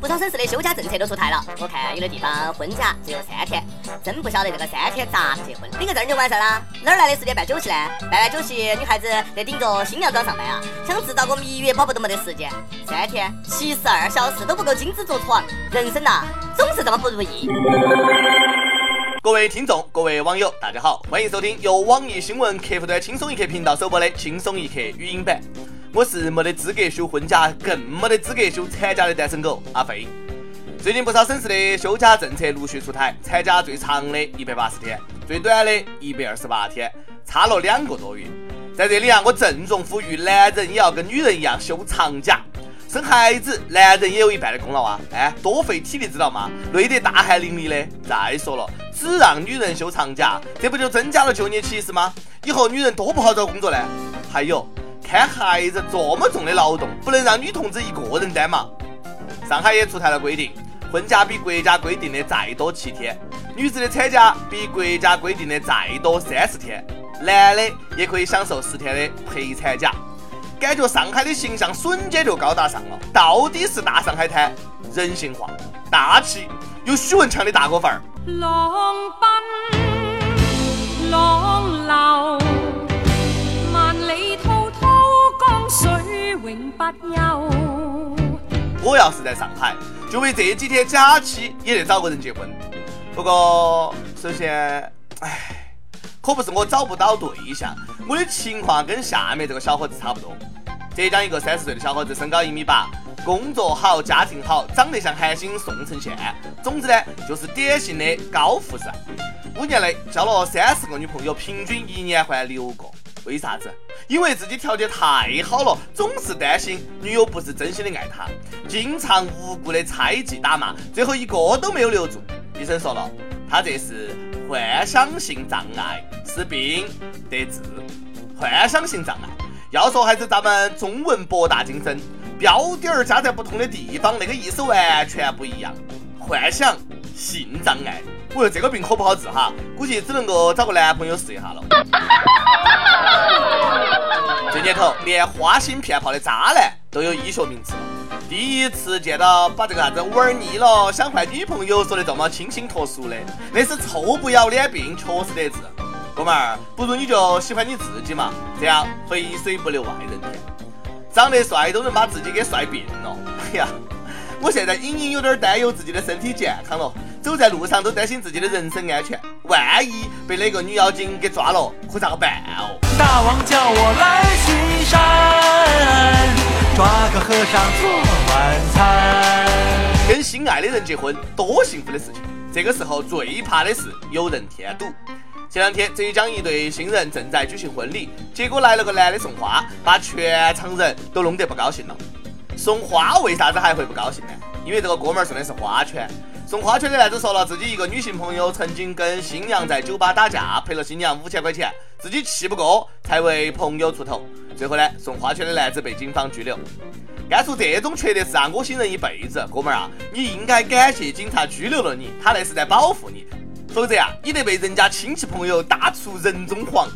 不少省市的休假政策都出台了，我看有的地方婚假只有三天，真不晓得这个三天咋结婚？领个证就完事儿了？哪儿来的时间办酒席呢？办完酒席，女孩子得顶着新娘妆上班啊！想制造个蜜月宝宝都没得时间。三天七十二小时都不够精子着床，人生呐，总是这么不如意。各位听众，各位网友，大家好，欢迎收听由网易新闻客户端轻松一刻频道首播的《轻松一刻》语音版。我是没得资格休婚假，更没得资格休产假的单身狗阿飞。最近不少省市的休假政策陆续出台，产假最长的一百八十天，最短的一百二十八天，差了两个多月。在这里啊，我郑重呼吁，男人也要跟女人一样休长假。生孩子，男人也有一半的功劳啊！哎，多费体力，知道吗？累得大汗淋漓的。再说了，只让女人休长假，这不就增加了就业歧视吗？以后女人多不好找工作呢。还有，看孩子这么重的劳动，不能让女同志一个人担嘛。上海也出台了规定，婚假比国家规定的再多七天，女子的产假比国家规定的再多三十天，男的也可以享受十天的陪产假。感觉上海的形象瞬间就高大上了，到底是大上海滩，人性化、大气，有许文强的大哥范儿。浪奔浪流，我要是在上海，就为这几天假期也得找个人结婚。不过，首先，唉。可不是我找不到对象，我的情况跟下面这个小伙子差不多。浙江一个三十岁的小伙子，身高一米八，工作好，家庭好，长得像韩星宋承宪。总之呢，就是典型的高富帅。五年内交了三十个女朋友，平均一年换六个。为啥子？因为自己条件太好了，总是担心女友不是真心的爱他，经常无故的猜忌打骂，最后一个都没有留住。医生说了，他这是。幻想性障碍是病得治，幻想性障碍要说还是咱们中文博大精深，标点儿加在不同的地方，那个意思完全不一样。幻想性障碍，我说这个病可不好治哈，估计只能够找个男朋友试一下了。这年头，连花心骗炮的渣男都有医学名词了。第一次见到把这个啥子玩腻了想换女朋友说的这么清新脱俗的，那是臭不要脸病，确实得治。哥们儿，不如你就喜欢你自己嘛，这样肥水不流外人田。长得帅都能把自己给帅病了。哎呀，我现在隐隐有点担忧自己的身体健康了，走在路上都担心自己的人身安全，万一被那个女妖精给抓了，可咋个办哦？大王叫我来巡山。抓个和尚做晚餐，跟心爱的人结婚，多幸福的事情。这个时候最怕的是有人添堵。前两天浙江一对新人正在举行婚礼，结果来了个男的送花，把全场人都弄得不高兴了。送花为啥子还会不高兴呢？因为这个哥们儿送的是花圈。送花圈的男子说了，自己一个女性朋友曾经跟新娘在酒吧打架，赔了新娘五千块钱，自己气不过，才为朋友出头。最后呢，送花圈的男子被警方拘留。干出这种缺德事啊，我信任一辈子。哥们儿啊，你应该感谢警察拘留了你，他那是在保护你。否则啊，你得被人家亲戚朋友打出人中黄。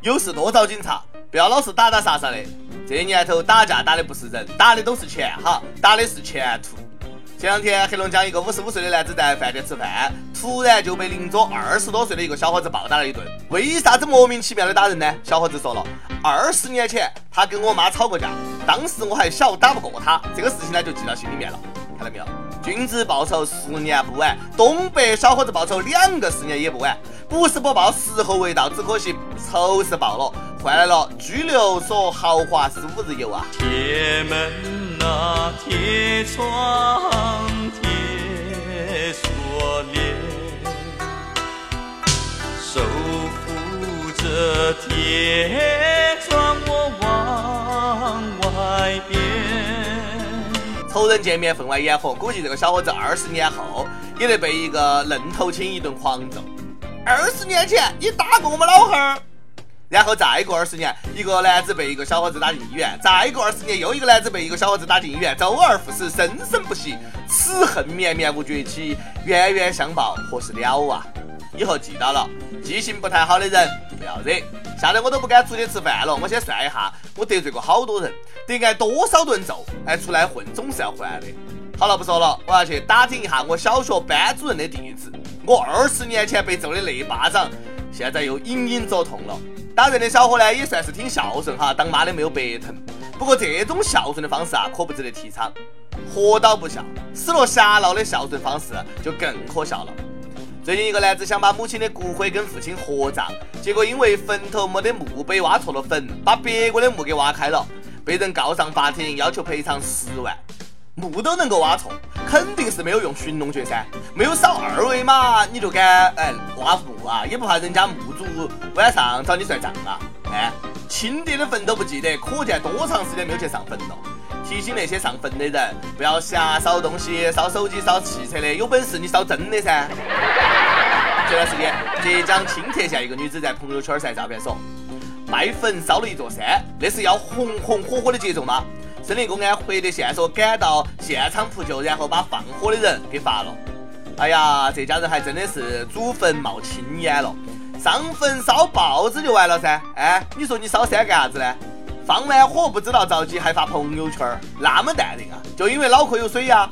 有事多找警察，不要老是打打杀杀的。这年头打架打的不是人，打的都是钱哈，打的是前途。前两天，黑龙江一个五十五岁的男子在饭店吃饭，突然就被邻桌二十多岁的一个小伙子暴打了一顿。为啥子莫名其妙的打人呢？小伙子说了，二十年前他跟我妈吵过架，当时我还小，打不过他，这个事情呢就记到心里面了。看到没有？君子报仇，十年不晚。东北小伙子报仇，两个十年也不晚。不是不报，时候未到，只可惜仇是报了，换来了拘留所豪华十五日游啊。铁门。那铁窗铁锁链，守护着铁窗我往外边。仇人见面分外眼红，估计这个小伙子二十年后也得被一个愣头青一顿狂揍。二十年前你打过我们老汉儿。然后再过二十年，一个男子被一个小伙子打进医院；再过二十年，又一个男子被一个小伙子打进医院，周而复始，生生不息，此恨绵绵无绝期，冤冤相报何时了啊！以后记到了，记性不太好的人不要惹，吓得我都不敢出去吃饭了。我先算一下，我得罪过好多人，得挨多少顿揍，哎，出来混总是要还的。好了，不说了，我要去打听一下我小学班主任的地址。我二十年前被揍的那一巴掌，现在又隐隐作痛了。打人的小伙呢，也算是挺孝顺哈，当妈的没有白疼。不过这种孝顺的方式啊，可不值得提倡。活到不孝，死了瞎闹的孝顺方式就更可笑了。最近一个男子想把母亲的骨灰跟父亲合葬，结果因为坟头没得墓碑，挖错了坟，把别个的墓给挖开了，被人告上法庭，要求赔偿十万。墓都能够挖错，肯定是没有用寻龙诀噻，没有扫二维码你就敢哎挖墓啊？也不怕人家墓主晚上找你算账啊？哎，亲爹的坟都不记得，可见多长时间没有去上坟了。提醒那些上坟的人，不要瞎烧东西，烧手机、烧汽车的，有本事你烧真的噻。前段时间，浙江青田县一个女子在朋友圈晒照片说，拜坟烧了一座山，那是要红红火火的节奏吗？森林公安获得线索，赶到现场扑救，然后把放火的人给罚了。哎呀，这家人还真的是祖坟冒青烟了。上坟烧报纸就完了噻，哎，你说你烧山干啥子呢？放完火不知道着急，还发朋友圈，那么淡定啊？就因为脑壳有水呀？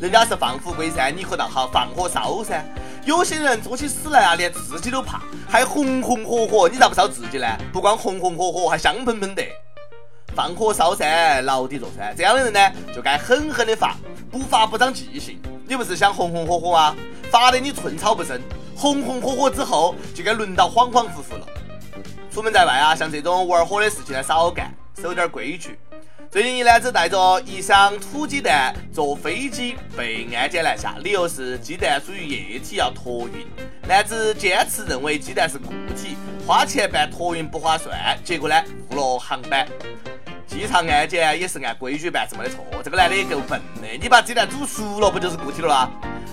人家是放虎归山，你可倒好放火烧噻。有些人做起死来啊，连自己都怕，还红红火火，你咋不烧自己呢？不光红红火火，还香喷喷的。放火烧山，牢底坐穿，这样的人呢，就该狠狠的罚，不罚不长记性。你不是想红红火火啊？罚得你寸草不生。红红火火之后，就该轮到恍恍惚惚了。出门在外啊，像这种玩火的事情呢，少干，守点规矩。最近一男子带着一箱土鸡蛋坐飞机被安检拦下，理由是鸡蛋属于液体要托运。男子坚持认为鸡蛋是固体，花钱办托运不划算，结果呢误了航班。机场安检也是按规矩办，是没得错。这个男的也够笨的，你把鸡蛋煮熟了，不就是固体了吗？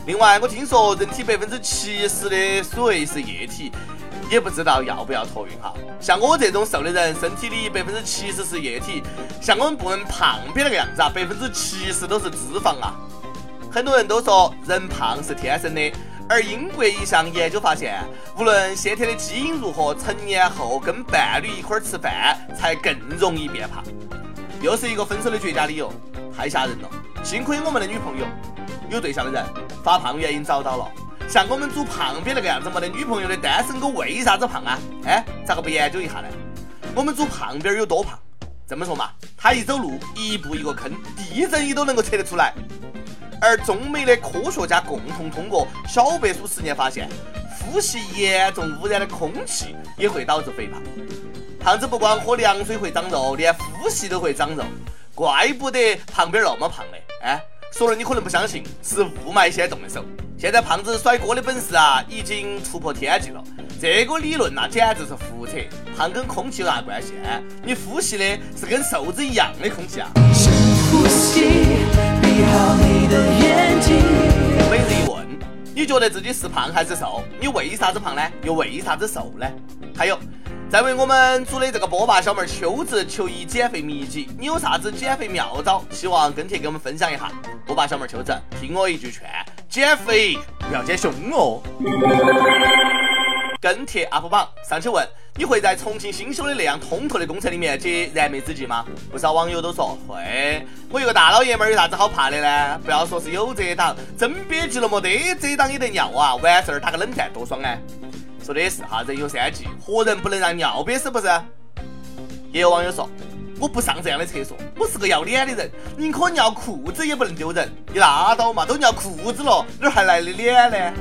另外，我听说人体百分之七十的水是液体，也不知道要不要托运哈。像我这种瘦的人，身体里百分之七十是液体，像我们部门胖瘪那个样子啊，百分之七十都是脂肪啊。很多人都说人胖是天生的。而英国一项研究发现，无论先天的基因如何，成年后跟伴侣一块儿吃饭才更容易变胖。又是一个分手的绝佳理由，太吓人了。幸亏我们的女朋友有对象的人，发胖原因找到了。像我们组胖边那个样子没得女朋友的单身狗，为啥子胖啊？哎，咋个不研究一下呢？我们组胖边有多胖？这么说嘛，他一走路一步一个坑，地震仪都能够测得出来。而中美的科学家共同通过小白鼠实验发现，呼吸严重污染的空气也会导致肥胖。胖子不光喝凉水会长肉，连呼吸都会长肉，怪不得旁边那么胖嘞！哎，说了你可能不相信，是雾霾先动的手。现在胖子甩锅的本事啊，已经突破天际了。这个理论那简直是胡扯！胖跟空气有啥关系？你呼吸的是跟瘦子一样的空气啊！深呼吸。好你的眼睛每日一问：你觉得自己是胖还是瘦？你为啥子胖呢？又为啥子瘦呢？还有，在为我们组的这个波霸小妹秋子求一减肥秘籍，你有啥子减肥妙招？希望跟帖给我们分享一下。波霸小妹秋子，听我一句劝，减肥不要减胸哦。跟帖 UP 榜上去问。你会在重庆新修的那样通透的工程里面解燃眉之急吗？不少网友都说会。我一个大老爷们儿有啥子好怕的呢？不要说是有遮挡，真憋急了没得遮挡也得尿啊！完事儿打个冷战多爽啊！说的也是哈，人有三急，活人不能让尿憋死，不是？也有网友说，我不上这样的厕所，我是个要脸的人，宁可尿裤子也不能丢人。你拉倒嘛，都尿裤子了，哪儿还来的脸呢？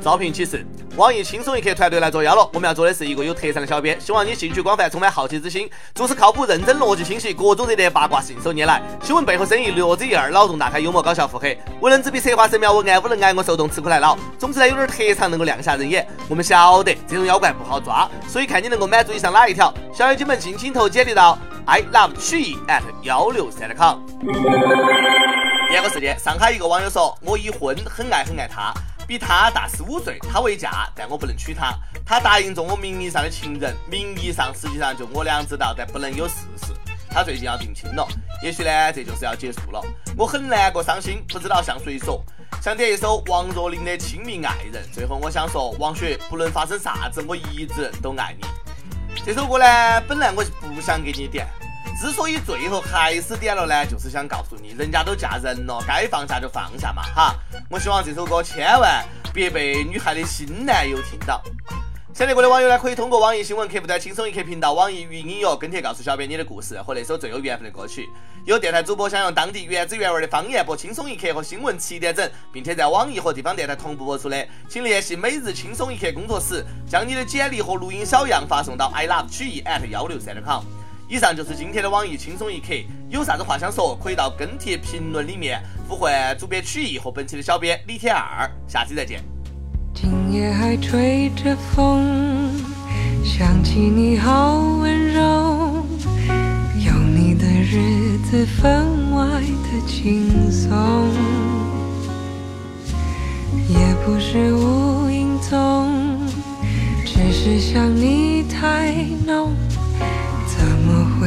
招聘启事。网易轻松一刻团队来作妖了，我们要做的是一个有特长的小编，希望你兴趣广泛，充满好奇之心，做事靠谱、认真、逻辑清晰，各种热点八卦信手拈来，新闻背后深意略知一二，脑洞大开，幽默搞笑腹黑，文能执笔策划神妙文案，无能挨我受冻吃苦耐劳。总之呢，有点特长能够亮瞎人眼。我们晓得这种妖怪不好抓，所以看你能够满足以上哪一条。小妖精们尽情投简历到 i love 曲艺 at 幺六三 com。第二个事件，上海一个网友说，我已婚，很爱很爱他。比他大十五岁，他未嫁，但我不能娶她。他答应做我名义上的情人，名义上实际上就我俩知道，但不能有事实。他最近要定亲了，也许呢，这就是要结束了。我很难过伤心，不知道向谁说。想点一首王若琳的《亲密爱人》。最后我想说，王雪，不论发生啥子，我一直都爱你。这首歌呢，本来我是不想给你点。之所以最后还是点了呢，就是想告诉你，人家都嫁人了，该放下就放下嘛，哈。我希望这首歌千万别被女孩的新男友听到。想听过的网友呢，可以通过网易新闻客户端“轻松一刻”频道、网易云音乐跟帖告诉小编你的故事和那首最有缘分的歌曲。有电台主播想用当地原汁原味的方言播《轻松一刻》和新闻七点整，并且在网易和地方电台同步播出的，请联系每日轻松一刻工作室，将你的简历和录音小样发送到 i love 曲艺 at 幺六三点 com。以上就是今天的网易轻松一刻，有啥子话想说，可以到跟帖评论里面呼唤主编曲艺和本期的小编李天二。下期再见。今夜还吹着风，想起你好温柔，有你的日子分外的轻松，也不是无影踪，只是想你太浓，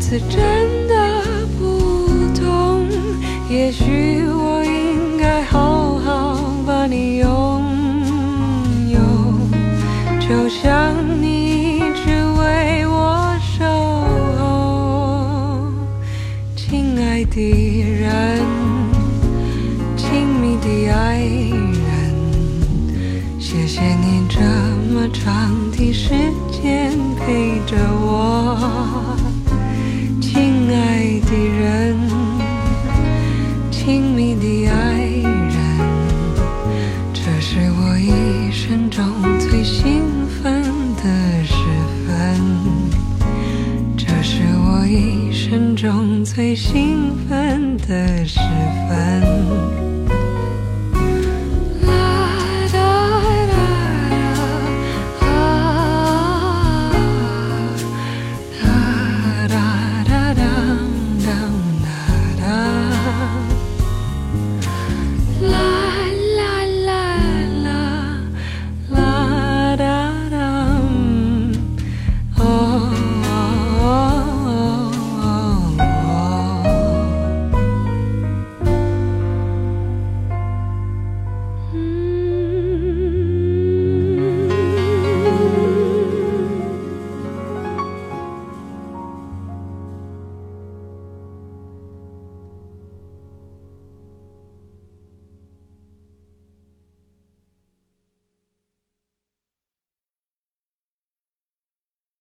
次真的不同。也许兴奋的时分。